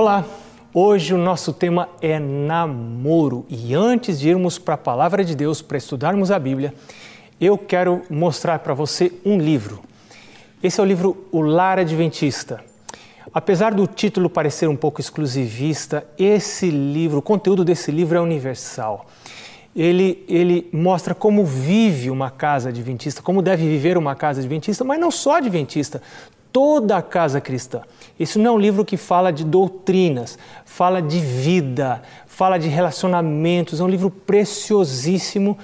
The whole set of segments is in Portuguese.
Olá! Hoje o nosso tema é namoro e antes de irmos para a palavra de Deus para estudarmos a Bíblia, eu quero mostrar para você um livro. Esse é o livro O Lar Adventista. Apesar do título parecer um pouco exclusivista, esse livro, o conteúdo desse livro é universal. Ele, ele mostra como vive uma casa adventista, como deve viver uma casa adventista, mas não só adventista, toda a casa cristã. Isso não é um livro que fala de doutrinas, fala de vida, fala de relacionamentos, é um livro preciosíssimo.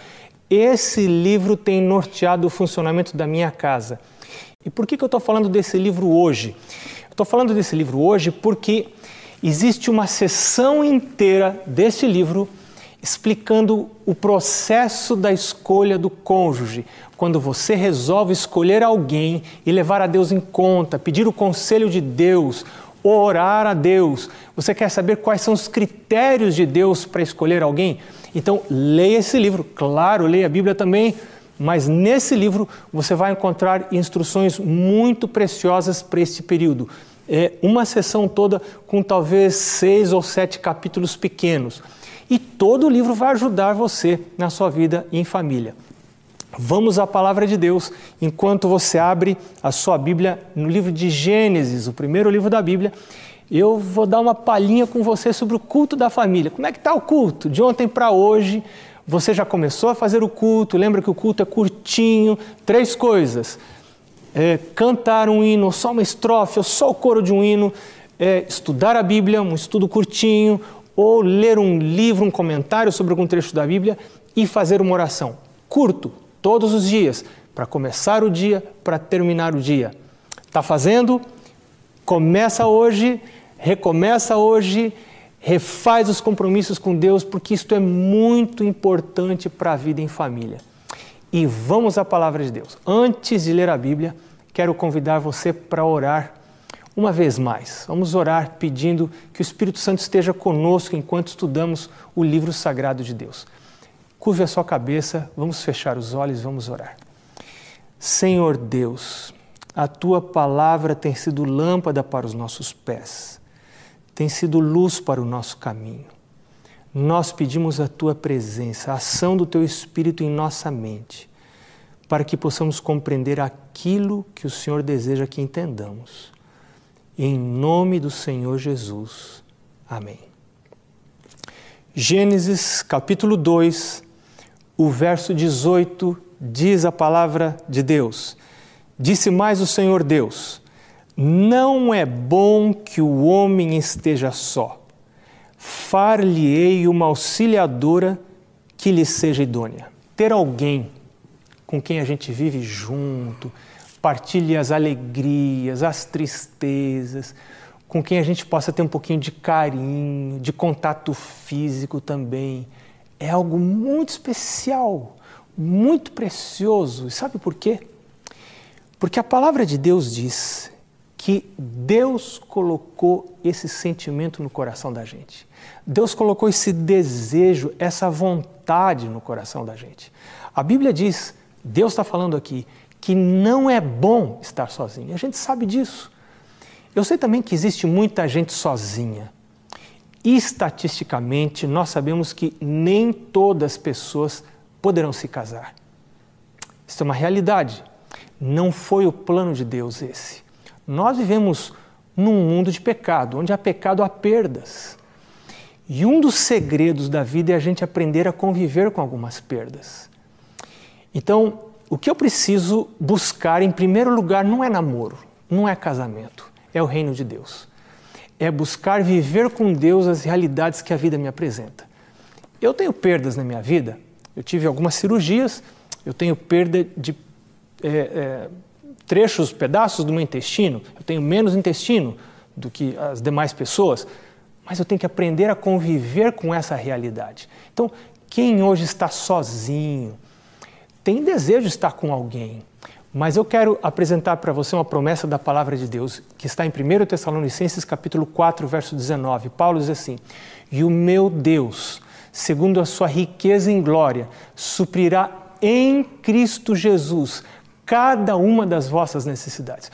Esse livro tem norteado o funcionamento da minha casa. E por que, que eu estou falando desse livro hoje? Estou falando desse livro hoje porque existe uma sessão inteira deste livro explicando o processo da escolha do cônjuge. Quando você resolve escolher alguém e levar a Deus em conta, pedir o conselho de Deus, orar a Deus, você quer saber quais são os critérios de Deus para escolher alguém? Então, leia esse livro. Claro, leia a Bíblia também, mas nesse livro você vai encontrar instruções muito preciosas para este período. É uma sessão toda com talvez seis ou sete capítulos pequenos. E todo o livro vai ajudar você na sua vida em família. Vamos à palavra de Deus enquanto você abre a sua Bíblia no livro de Gênesis, o primeiro livro da Bíblia. Eu vou dar uma palhinha com você sobre o culto da família. Como é que está o culto? De ontem para hoje, você já começou a fazer o culto? Lembra que o culto é curtinho? Três coisas: é, cantar um hino, só uma estrofe, ou só o coro de um hino, é, estudar a Bíblia, um estudo curtinho, ou ler um livro, um comentário sobre algum trecho da Bíblia e fazer uma oração. Curto, todos os dias, para começar o dia, para terminar o dia. Está fazendo? Começa hoje, recomeça hoje, refaz os compromissos com Deus, porque isto é muito importante para a vida em família. E vamos à palavra de Deus. Antes de ler a Bíblia, quero convidar você para orar uma vez mais. Vamos orar pedindo que o Espírito Santo esteja conosco enquanto estudamos o livro sagrado de Deus. Curve a sua cabeça, vamos fechar os olhos, vamos orar. Senhor Deus, a tua palavra tem sido lâmpada para os nossos pés, tem sido luz para o nosso caminho. Nós pedimos a tua presença, a ação do teu Espírito em nossa mente, para que possamos compreender aquilo que o Senhor deseja que entendamos. Em nome do Senhor Jesus. Amém. Gênesis capítulo 2, o verso 18 diz a palavra de Deus: Disse mais o Senhor Deus: Não é bom que o homem esteja só. Far-lhe-ei uma auxiliadora que lhe seja idônea. Ter alguém com quem a gente vive junto, partilhe as alegrias, as tristezas, com quem a gente possa ter um pouquinho de carinho, de contato físico também. É algo muito especial, muito precioso. E sabe por quê? Porque a palavra de Deus diz que Deus colocou esse sentimento no coração da gente. Deus colocou esse desejo, essa vontade no coração da gente. A Bíblia diz, Deus está falando aqui, que não é bom estar sozinho. A gente sabe disso. Eu sei também que existe muita gente sozinha. Estatisticamente, nós sabemos que nem todas as pessoas poderão se casar. Isso é uma realidade. Não foi o plano de Deus esse. Nós vivemos num mundo de pecado, onde há pecado há perdas. E um dos segredos da vida é a gente aprender a conviver com algumas perdas. Então, o que eu preciso buscar em primeiro lugar não é namoro, não é casamento é o reino de Deus. É buscar viver com Deus as realidades que a vida me apresenta. Eu tenho perdas na minha vida, eu tive algumas cirurgias, eu tenho perda de é, é, trechos, pedaços do meu intestino, eu tenho menos intestino do que as demais pessoas, mas eu tenho que aprender a conviver com essa realidade. Então, quem hoje está sozinho, tem desejo de estar com alguém, mas eu quero apresentar para você uma promessa da palavra de Deus, que está em 1 Tessalonicenses capítulo 4, verso 19. Paulo diz assim: "E o meu Deus, segundo a sua riqueza em glória, suprirá em Cristo Jesus cada uma das vossas necessidades."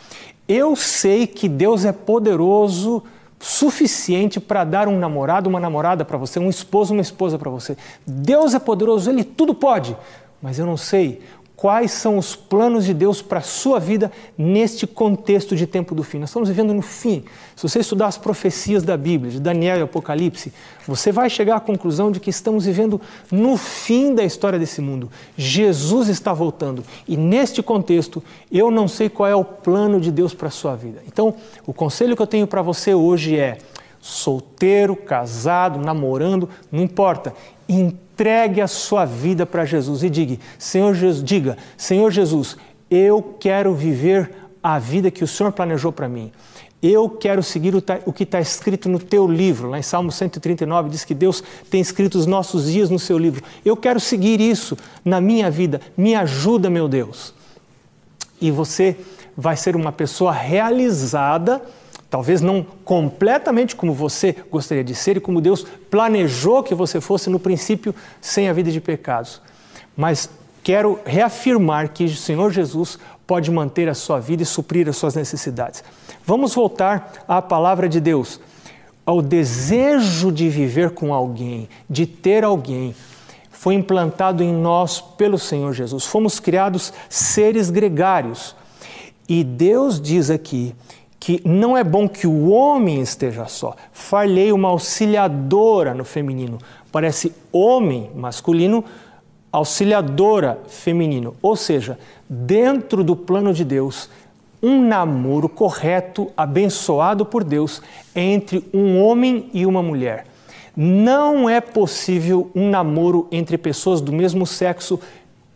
Eu sei que Deus é poderoso suficiente para dar um namorado, uma namorada para você, um esposo, uma esposa para você. Deus é poderoso, ele tudo pode. Mas eu não sei quais são os planos de Deus para a sua vida neste contexto de tempo do fim. Nós estamos vivendo no fim. Se você estudar as profecias da Bíblia, de Daniel e Apocalipse, você vai chegar à conclusão de que estamos vivendo no fim da história desse mundo. Jesus está voltando. E neste contexto, eu não sei qual é o plano de Deus para a sua vida. Então, o conselho que eu tenho para você hoje é: solteiro, casado, namorando, não importa entregue a sua vida para Jesus e diga, Senhor Jesus, diga, Senhor Jesus, eu quero viver a vida que o Senhor planejou para mim. Eu quero seguir o que está escrito no teu livro. Lá em Salmo 139 diz que Deus tem escrito os nossos dias no seu livro. Eu quero seguir isso na minha vida. Me ajuda, meu Deus. E você vai ser uma pessoa realizada Talvez não completamente como você gostaria de ser e como Deus planejou que você fosse no princípio, sem a vida de pecados. Mas quero reafirmar que o Senhor Jesus pode manter a sua vida e suprir as suas necessidades. Vamos voltar à palavra de Deus, ao desejo de viver com alguém, de ter alguém. Foi implantado em nós pelo Senhor Jesus. Fomos criados seres gregários. E Deus diz aqui que não é bom que o homem esteja só. Falhei uma auxiliadora no feminino. Parece homem masculino, auxiliadora feminino. Ou seja, dentro do plano de Deus, um namoro correto, abençoado por Deus, é entre um homem e uma mulher. Não é possível um namoro entre pessoas do mesmo sexo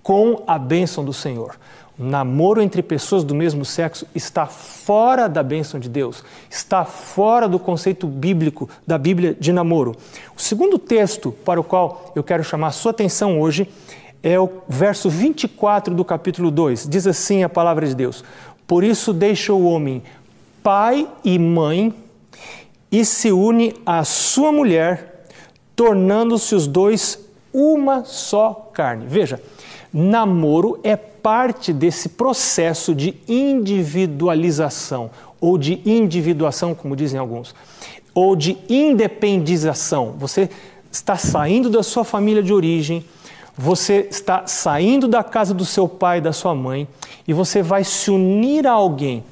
com a bênção do Senhor. Namoro entre pessoas do mesmo sexo está fora da bênção de Deus, está fora do conceito bíblico da Bíblia de namoro. O segundo texto para o qual eu quero chamar a sua atenção hoje é o verso 24 do capítulo 2. Diz assim a palavra de Deus: Por isso deixa o homem pai e mãe e se une à sua mulher, tornando-se os dois uma só carne. Veja, namoro é parte desse processo de individualização ou de individuação, como dizem alguns, ou de independização. Você está saindo da sua família de origem, você está saindo da casa do seu pai e da sua mãe e você vai se unir a alguém.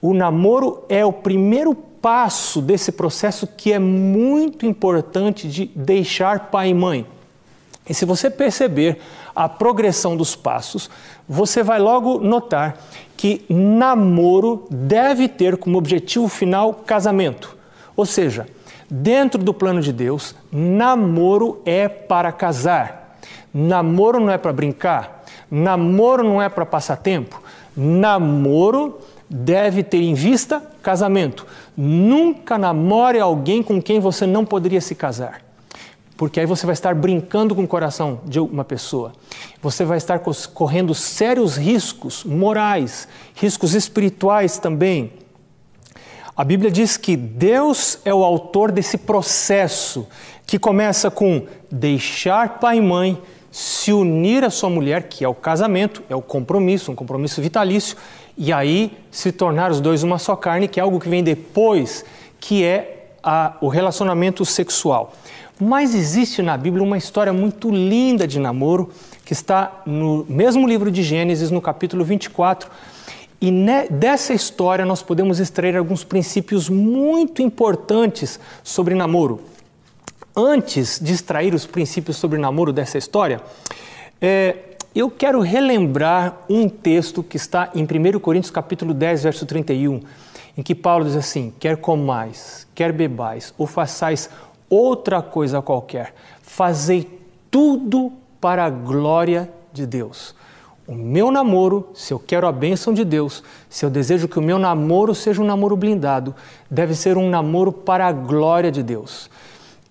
O namoro é o primeiro passo desse processo que é muito importante de deixar pai e mãe. E se você perceber a progressão dos passos, você vai logo notar que namoro deve ter como objetivo final casamento. Ou seja, dentro do plano de Deus, namoro é para casar. Namoro não é para brincar. Namoro não é para passar tempo. Namoro deve ter em vista casamento. Nunca namore alguém com quem você não poderia se casar. Porque aí você vai estar brincando com o coração de uma pessoa. Você vai estar correndo sérios riscos morais, riscos espirituais também. A Bíblia diz que Deus é o autor desse processo que começa com deixar pai e mãe, se unir à sua mulher, que é o casamento, é o compromisso, um compromisso vitalício, e aí se tornar os dois uma só carne, que é algo que vem depois, que é a, o relacionamento sexual. Mas existe na Bíblia uma história muito linda de namoro, que está no mesmo livro de Gênesis, no capítulo 24. E ne, dessa história nós podemos extrair alguns princípios muito importantes sobre namoro. Antes de extrair os princípios sobre namoro dessa história, é, eu quero relembrar um texto que está em 1 Coríntios capítulo 10, verso 31, em que Paulo diz assim: quer comais, quer bebais, ou façais outra coisa qualquer, fazei tudo para a glória de Deus. O meu namoro, se eu quero a bênção de Deus, se eu desejo que o meu namoro seja um namoro blindado, deve ser um namoro para a glória de Deus.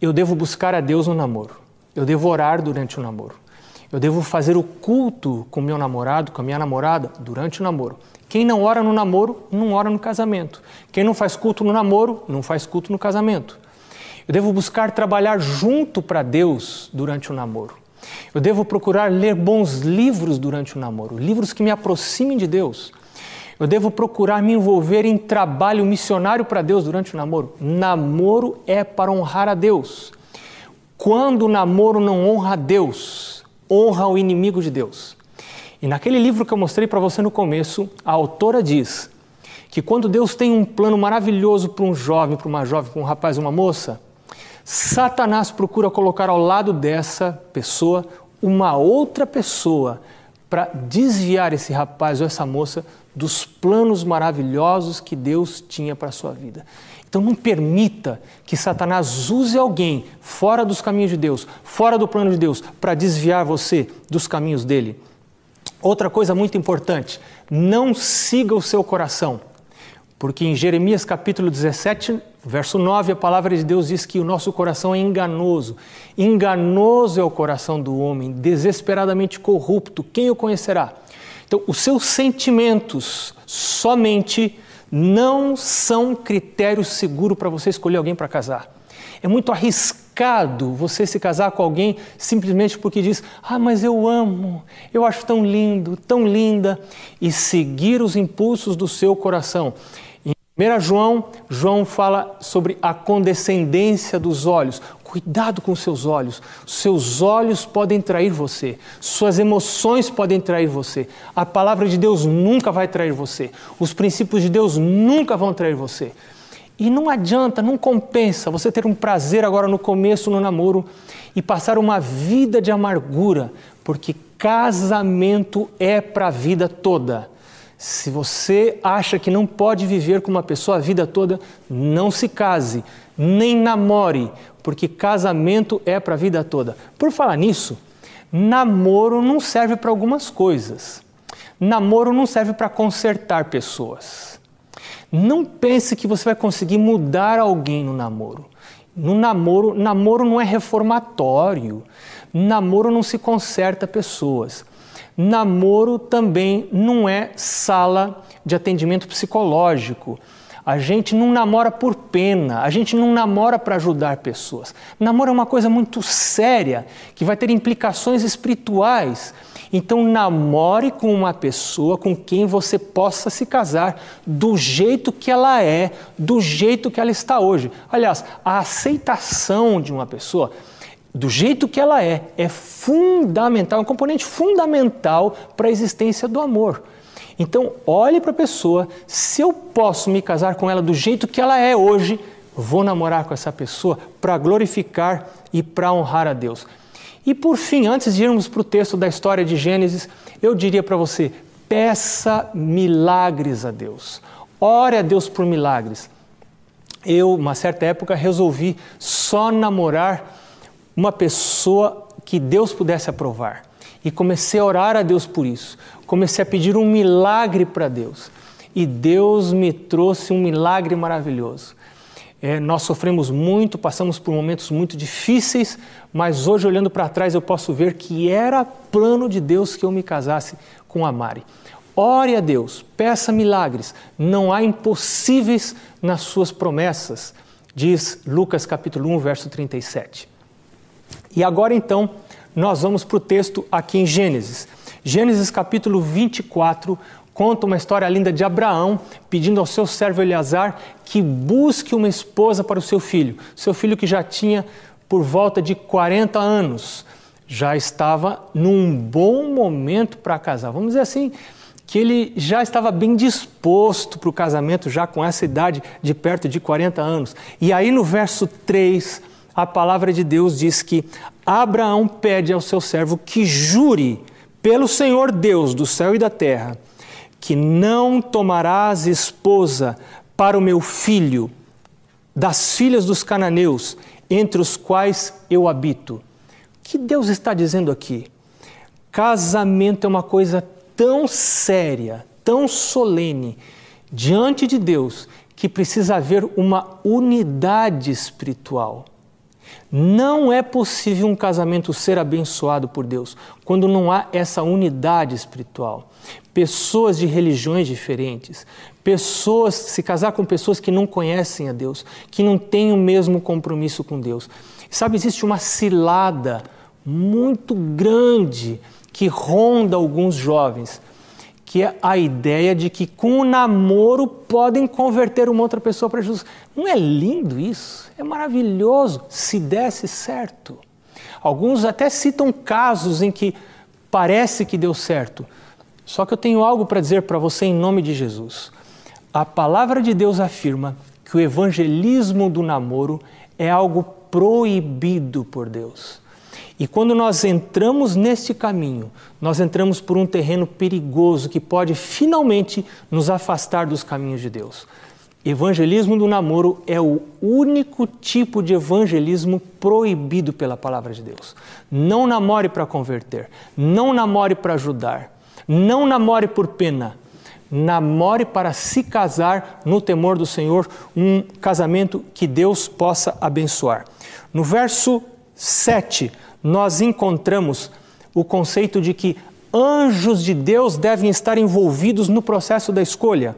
Eu devo buscar a Deus no namoro. Eu devo orar durante o namoro. Eu devo fazer o culto com meu namorado, com a minha namorada, durante o namoro. Quem não ora no namoro, não ora no casamento. Quem não faz culto no namoro, não faz culto no casamento. Eu devo buscar trabalhar junto para Deus durante o namoro. Eu devo procurar ler bons livros durante o namoro, livros que me aproximem de Deus. Eu devo procurar me envolver em trabalho missionário para Deus durante o namoro. Namoro é para honrar a Deus. Quando o namoro não honra a Deus, honra o inimigo de Deus. E naquele livro que eu mostrei para você no começo, a autora diz que quando Deus tem um plano maravilhoso para um jovem, para uma jovem, para um rapaz, uma moça, Satanás procura colocar ao lado dessa pessoa uma outra pessoa para desviar esse rapaz ou essa moça dos planos maravilhosos que Deus tinha para a sua vida. Então não permita que Satanás use alguém fora dos caminhos de Deus, fora do plano de Deus, para desviar você dos caminhos dele. Outra coisa muito importante, não siga o seu coração. Porque em Jeremias capítulo 17, verso 9, a palavra de Deus diz que o nosso coração é enganoso. Enganoso é o coração do homem, desesperadamente corrupto. Quem o conhecerá? Então, os seus sentimentos somente não são critério seguro para você escolher alguém para casar. É muito arriscado você se casar com alguém simplesmente porque diz: Ah, mas eu amo, eu acho tão lindo, tão linda, e seguir os impulsos do seu coração. 1 João, João fala sobre a condescendência dos olhos. Cuidado com seus olhos. Seus olhos podem trair você. Suas emoções podem trair você. A palavra de Deus nunca vai trair você. Os princípios de Deus nunca vão trair você. E não adianta, não compensa você ter um prazer agora no começo no namoro e passar uma vida de amargura, porque casamento é para a vida toda. Se você acha que não pode viver com uma pessoa a vida toda, não se case, nem namore, porque casamento é para a vida toda. Por falar nisso, namoro não serve para algumas coisas. Namoro não serve para consertar pessoas. Não pense que você vai conseguir mudar alguém no namoro. No namoro, namoro não é reformatório. Namoro não se conserta pessoas. Namoro também não é sala de atendimento psicológico. A gente não namora por pena, a gente não namora para ajudar pessoas. Namoro é uma coisa muito séria que vai ter implicações espirituais. Então, namore com uma pessoa com quem você possa se casar do jeito que ela é, do jeito que ela está hoje. Aliás, a aceitação de uma pessoa do jeito que ela é, é fundamental, é um componente fundamental para a existência do amor. Então, olhe para a pessoa, se eu posso me casar com ela do jeito que ela é hoje, vou namorar com essa pessoa para glorificar e para honrar a Deus. E por fim, antes de irmos para o texto da história de Gênesis, eu diria para você: peça milagres a Deus. Ore a Deus por milagres. Eu, uma certa época, resolvi só namorar uma pessoa que Deus pudesse aprovar. E comecei a orar a Deus por isso. Comecei a pedir um milagre para Deus. E Deus me trouxe um milagre maravilhoso. É, nós sofremos muito, passamos por momentos muito difíceis, mas hoje, olhando para trás, eu posso ver que era plano de Deus que eu me casasse com a Mari. Ore a Deus, peça milagres, não há impossíveis nas suas promessas, diz Lucas capítulo 1, verso 37. E agora então, nós vamos para o texto aqui em Gênesis. Gênesis capítulo 24, conta uma história linda de Abraão pedindo ao seu servo Eleazar que busque uma esposa para o seu filho. Seu filho que já tinha por volta de 40 anos, já estava num bom momento para casar. Vamos dizer assim, que ele já estava bem disposto para o casamento, já com essa idade de perto de 40 anos. E aí no verso 3, a palavra de Deus diz que Abraão pede ao seu servo que jure pelo Senhor Deus do céu e da terra que não tomarás esposa para o meu filho das filhas dos cananeus, entre os quais eu habito. O que Deus está dizendo aqui? Casamento é uma coisa tão séria, tão solene diante de Deus, que precisa haver uma unidade espiritual. Não é possível um casamento ser abençoado por Deus quando não há essa unidade espiritual. Pessoas de religiões diferentes, pessoas se casar com pessoas que não conhecem a Deus, que não têm o mesmo compromisso com Deus. Sabe, existe uma cilada muito grande que ronda alguns jovens, que é a ideia de que com o namoro podem converter uma outra pessoa para Jesus. Não é lindo isso? É maravilhoso se desse certo. Alguns até citam casos em que parece que deu certo. Só que eu tenho algo para dizer para você em nome de Jesus. A palavra de Deus afirma que o evangelismo do namoro é algo proibido por Deus. E quando nós entramos neste caminho, nós entramos por um terreno perigoso que pode finalmente nos afastar dos caminhos de Deus. Evangelismo do namoro é o único tipo de evangelismo proibido pela palavra de Deus. Não namore para converter, não namore para ajudar, não namore por pena. Namore para se casar no temor do Senhor, um casamento que Deus possa abençoar. No verso 7, nós encontramos o conceito de que anjos de Deus devem estar envolvidos no processo da escolha.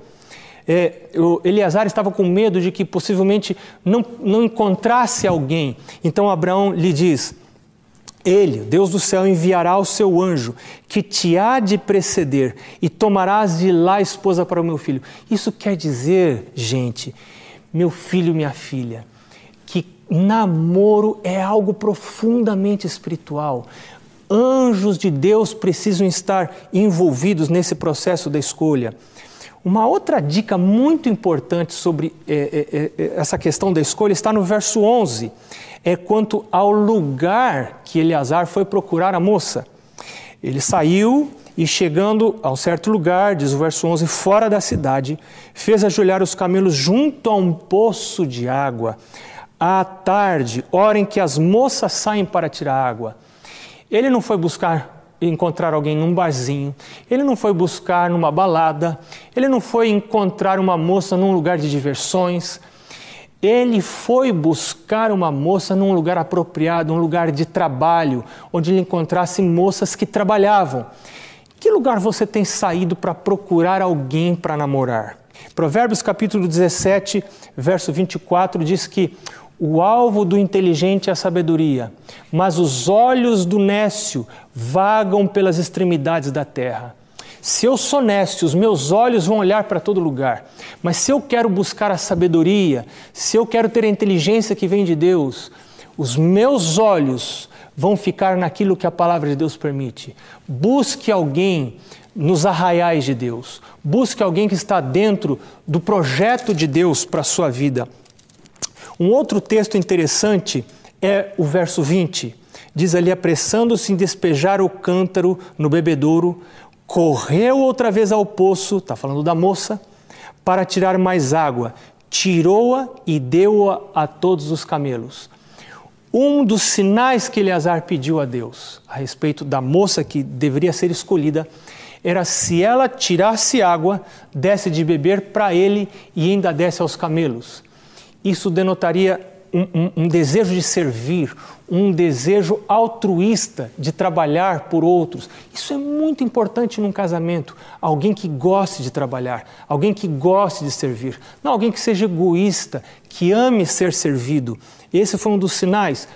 É, Eleazar estava com medo de que possivelmente não, não encontrasse alguém. Então Abraão lhe diz: Ele, Deus do céu, enviará o seu anjo que te há de preceder e tomarás de lá esposa para o meu filho. Isso quer dizer, gente, meu filho, minha filha, namoro é algo profundamente espiritual. Anjos de Deus precisam estar envolvidos nesse processo da escolha. Uma outra dica muito importante sobre é, é, essa questão da escolha está no verso 11. É quanto ao lugar que Eleazar foi procurar a moça. Ele saiu e, chegando a um certo lugar, diz o verso 11, fora da cidade, fez ajoelhar os camelos junto a um poço de água à tarde, hora em que as moças saem para tirar água. Ele não foi buscar encontrar alguém num barzinho, ele não foi buscar numa balada, ele não foi encontrar uma moça num lugar de diversões. Ele foi buscar uma moça num lugar apropriado, um lugar de trabalho, onde ele encontrasse moças que trabalhavam. Que lugar você tem saído para procurar alguém para namorar? Provérbios capítulo 17, verso 24 diz que o alvo do inteligente é a sabedoria, mas os olhos do nécio vagam pelas extremidades da terra. Se eu sou nécio, os meus olhos vão olhar para todo lugar. Mas se eu quero buscar a sabedoria, se eu quero ter a inteligência que vem de Deus, os meus olhos vão ficar naquilo que a palavra de Deus permite. Busque alguém nos arraiais de Deus. Busque alguém que está dentro do projeto de Deus para a sua vida. Um outro texto interessante é o verso 20. Diz ali: apressando-se em despejar o cântaro no bebedouro, correu outra vez ao poço, está falando da moça, para tirar mais água. Tirou-a e deu-a a todos os camelos. Um dos sinais que Eleazar pediu a Deus a respeito da moça que deveria ser escolhida era se ela tirasse água, desse de beber para ele e ainda desse aos camelos. Isso denotaria um, um, um, desejo de servir, um desejo altruísta de trabalhar por outros. Isso é muito importante num casamento. Alguém que goste de trabalhar, alguém que goste de servir, não alguém que seja egoísta, que ame ser servido. Esse foi um dos sinais.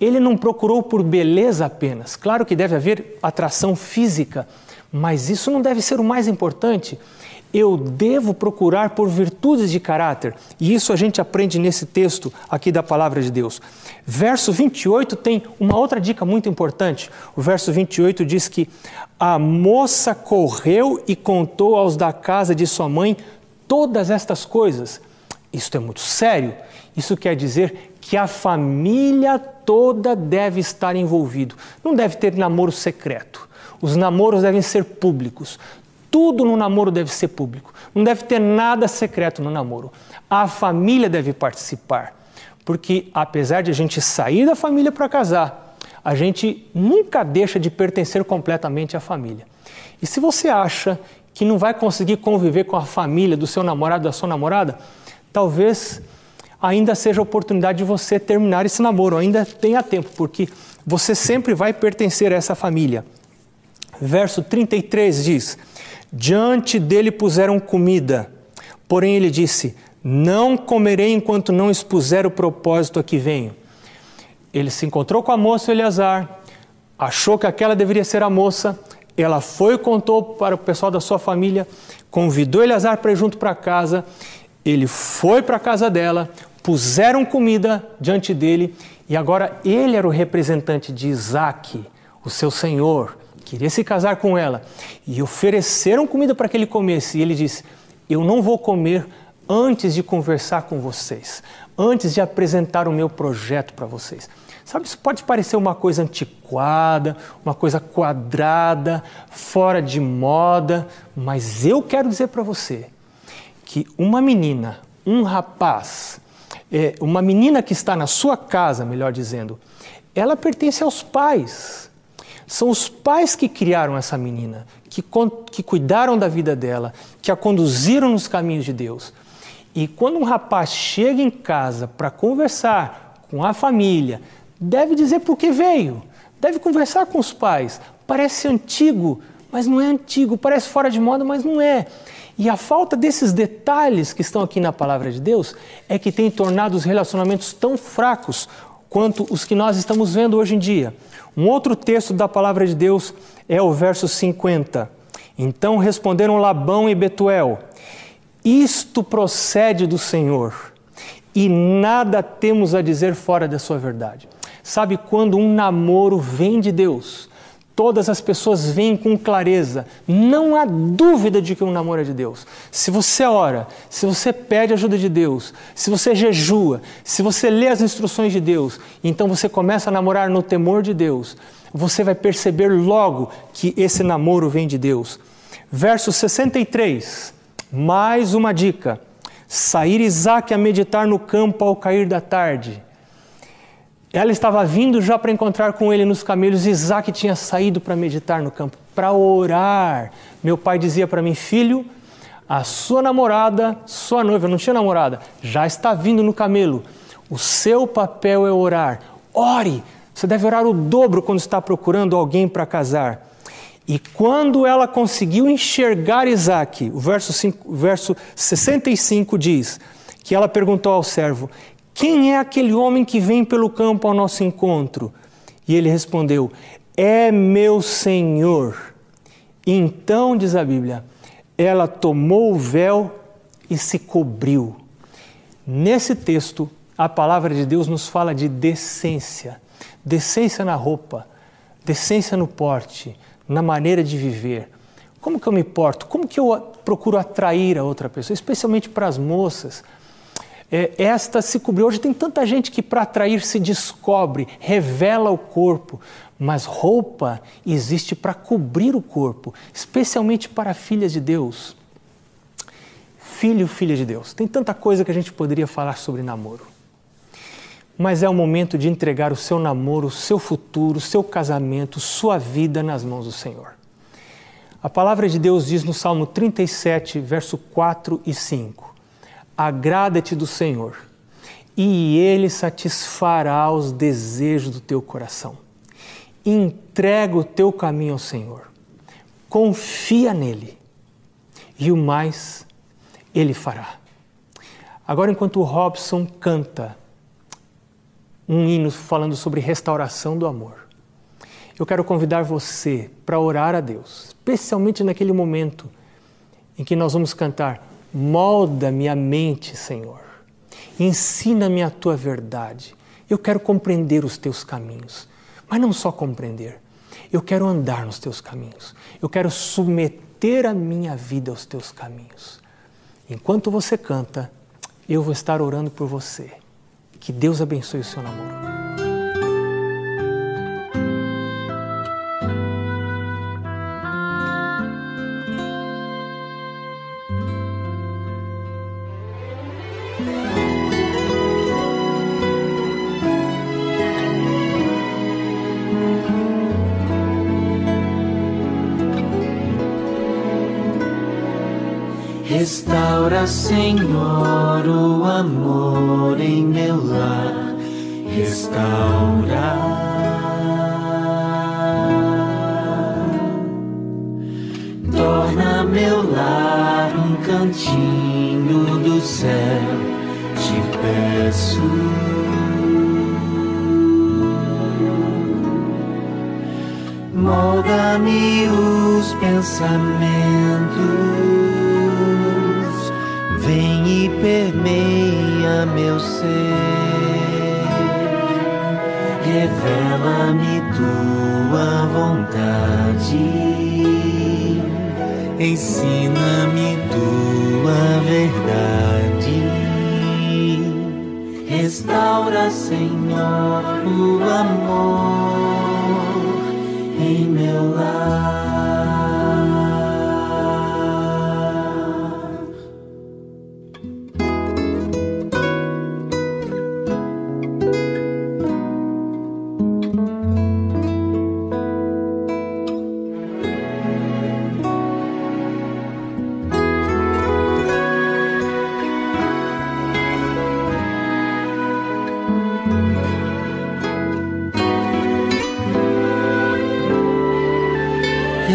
Ele não procurou por beleza apenas. Claro que deve haver atração física, mas isso não deve ser o mais importante. Eu devo procurar por virtudes de caráter. E isso a gente aprende nesse texto aqui da palavra de Deus. Verso 28 tem uma outra dica muito importante. O verso 28 diz que a moça correu e contou aos da casa de sua mãe todas estas coisas. Isso é muito sério. Isso quer dizer que a família toda deve estar envolvido. Não deve ter namoro secreto. Os namoros devem ser públicos. Tudo no namoro deve ser público. Não deve ter nada secreto no namoro. A família deve participar. Porque apesar de a gente sair da família para casar, a gente nunca deixa de pertencer completamente à família. E se você acha que não vai conseguir conviver com a família do seu namorado, da sua namorada, talvez ainda seja a oportunidade de você terminar esse namoro, ainda tenha tempo, porque você sempre vai pertencer a essa família. Verso 33 diz: Diante dele puseram comida, porém ele disse: Não comerei enquanto não expuser o propósito a que venho. Ele se encontrou com a moça Eleazar, achou que aquela deveria ser a moça, ela foi e contou para o pessoal da sua família, convidou Eleazar para ir junto para casa, ele foi para a casa dela, puseram comida diante dele e agora ele era o representante de Isaac, o seu senhor, queria se casar com ela, e ofereceram comida para que ele comesse, e ele disse: Eu não vou comer antes de conversar com vocês, antes de apresentar o meu projeto para vocês. Sabe, isso pode parecer uma coisa antiquada, uma coisa quadrada, fora de moda, mas eu quero dizer para você que uma menina, um rapaz, é, uma menina que está na sua casa, melhor dizendo, ela pertence aos pais. São os pais que criaram essa menina, que, que cuidaram da vida dela, que a conduziram nos caminhos de Deus. E quando um rapaz chega em casa para conversar com a família, deve dizer por que veio, deve conversar com os pais. Parece antigo, mas não é antigo, parece fora de moda, mas não é. E a falta desses detalhes que estão aqui na palavra de Deus é que tem tornado os relacionamentos tão fracos quanto os que nós estamos vendo hoje em dia. Um outro texto da palavra de Deus é o verso 50. Então responderam Labão e Betuel: Isto procede do Senhor, e nada temos a dizer fora da sua verdade. Sabe quando um namoro vem de Deus? Todas as pessoas veem com clareza, não há dúvida de que um namoro é de Deus. Se você ora, se você pede ajuda de Deus, se você jejua, se você lê as instruções de Deus, então você começa a namorar no temor de Deus, você vai perceber logo que esse namoro vem de Deus. Verso 63, mais uma dica: sair Isaac a meditar no campo ao cair da tarde. Ela estava vindo já para encontrar com ele nos camelos. Isaac tinha saído para meditar no campo, para orar. Meu pai dizia para mim, filho, a sua namorada, sua noiva, não tinha namorada, já está vindo no camelo. O seu papel é orar. Ore! Você deve orar o dobro quando está procurando alguém para casar. E quando ela conseguiu enxergar Isaac, o verso, 5, o verso 65 diz que ela perguntou ao servo: quem é aquele homem que vem pelo campo ao nosso encontro? E ele respondeu: É meu Senhor. Então, diz a Bíblia, ela tomou o véu e se cobriu. Nesse texto, a palavra de Deus nos fala de decência, decência na roupa, decência no porte, na maneira de viver. Como que eu me porto? Como que eu procuro atrair a outra pessoa, especialmente para as moças? É, esta se cobriu. Hoje tem tanta gente que para atrair se descobre, revela o corpo, mas roupa existe para cobrir o corpo, especialmente para filhas de Deus. Filho, filha de Deus. Tem tanta coisa que a gente poderia falar sobre namoro. Mas é o momento de entregar o seu namoro, o seu futuro, o seu casamento, sua vida nas mãos do Senhor. A palavra de Deus diz no Salmo 37, verso 4 e 5: agrada-te do Senhor, e Ele satisfará os desejos do teu coração. Entrega o teu caminho ao Senhor, confia nele, e o mais Ele fará. Agora, enquanto o Robson canta um hino falando sobre restauração do amor, eu quero convidar você para orar a Deus, especialmente naquele momento em que nós vamos cantar Molda-me a mente, Senhor. Ensina-me a tua verdade. Eu quero compreender os teus caminhos, mas não só compreender. Eu quero andar nos teus caminhos. Eu quero submeter a minha vida aos teus caminhos. Enquanto você canta, eu vou estar orando por você. Que Deus abençoe o seu namoro. Restaura, Senhor, o amor em meu lar. Restaura. Torna meu lar um cantinho do céu. Te peço. Molda-me os pensamentos permeia meu ser. Revela-me tua vontade, ensina-me tua verdade. Restaura, Senhor, o amor em meu lar.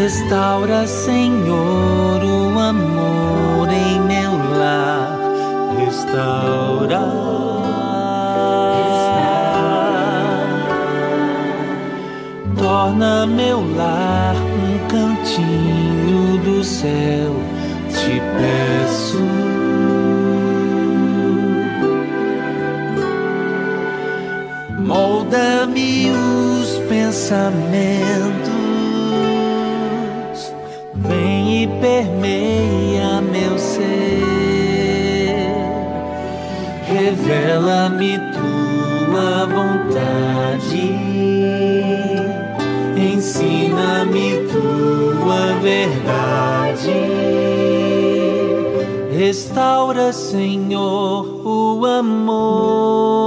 Restaura, Senhor, o amor em meu lar. Restaura. Torna meu lar um cantinho do céu. Te peço. Molda-me os pensamentos permeia meu ser. Revela-me tua vontade, ensina-me tua verdade. Restaura, Senhor, o amor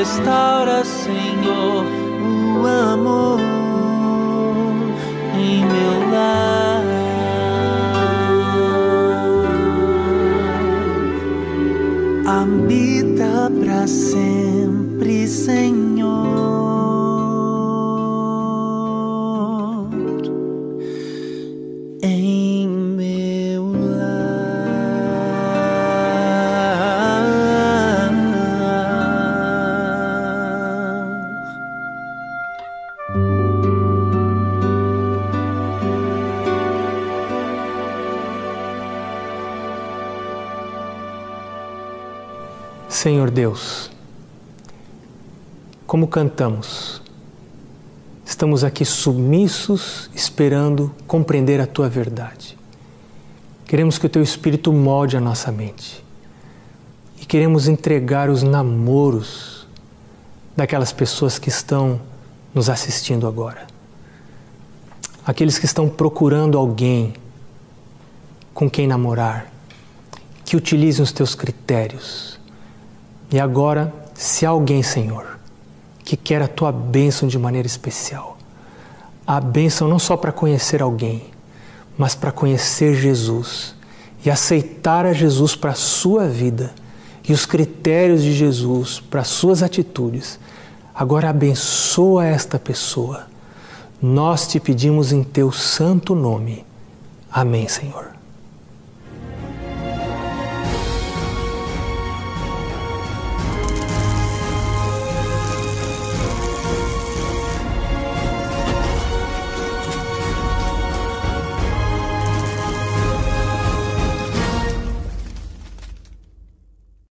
Restaura, Senhor, o amor em meu lar. Habita para sempre, Senhor. Deus, como cantamos, estamos aqui submissos, esperando compreender a tua verdade. Queremos que o teu Espírito molde a nossa mente e queremos entregar os namoros daquelas pessoas que estão nos assistindo agora. Aqueles que estão procurando alguém com quem namorar, que utilizem os teus critérios. E agora, se há alguém, Senhor, que quer a tua bênção de maneira especial, a bênção não só para conhecer alguém, mas para conhecer Jesus e aceitar a Jesus para a sua vida e os critérios de Jesus para as suas atitudes, agora abençoa esta pessoa. Nós te pedimos em teu santo nome. Amém, Senhor.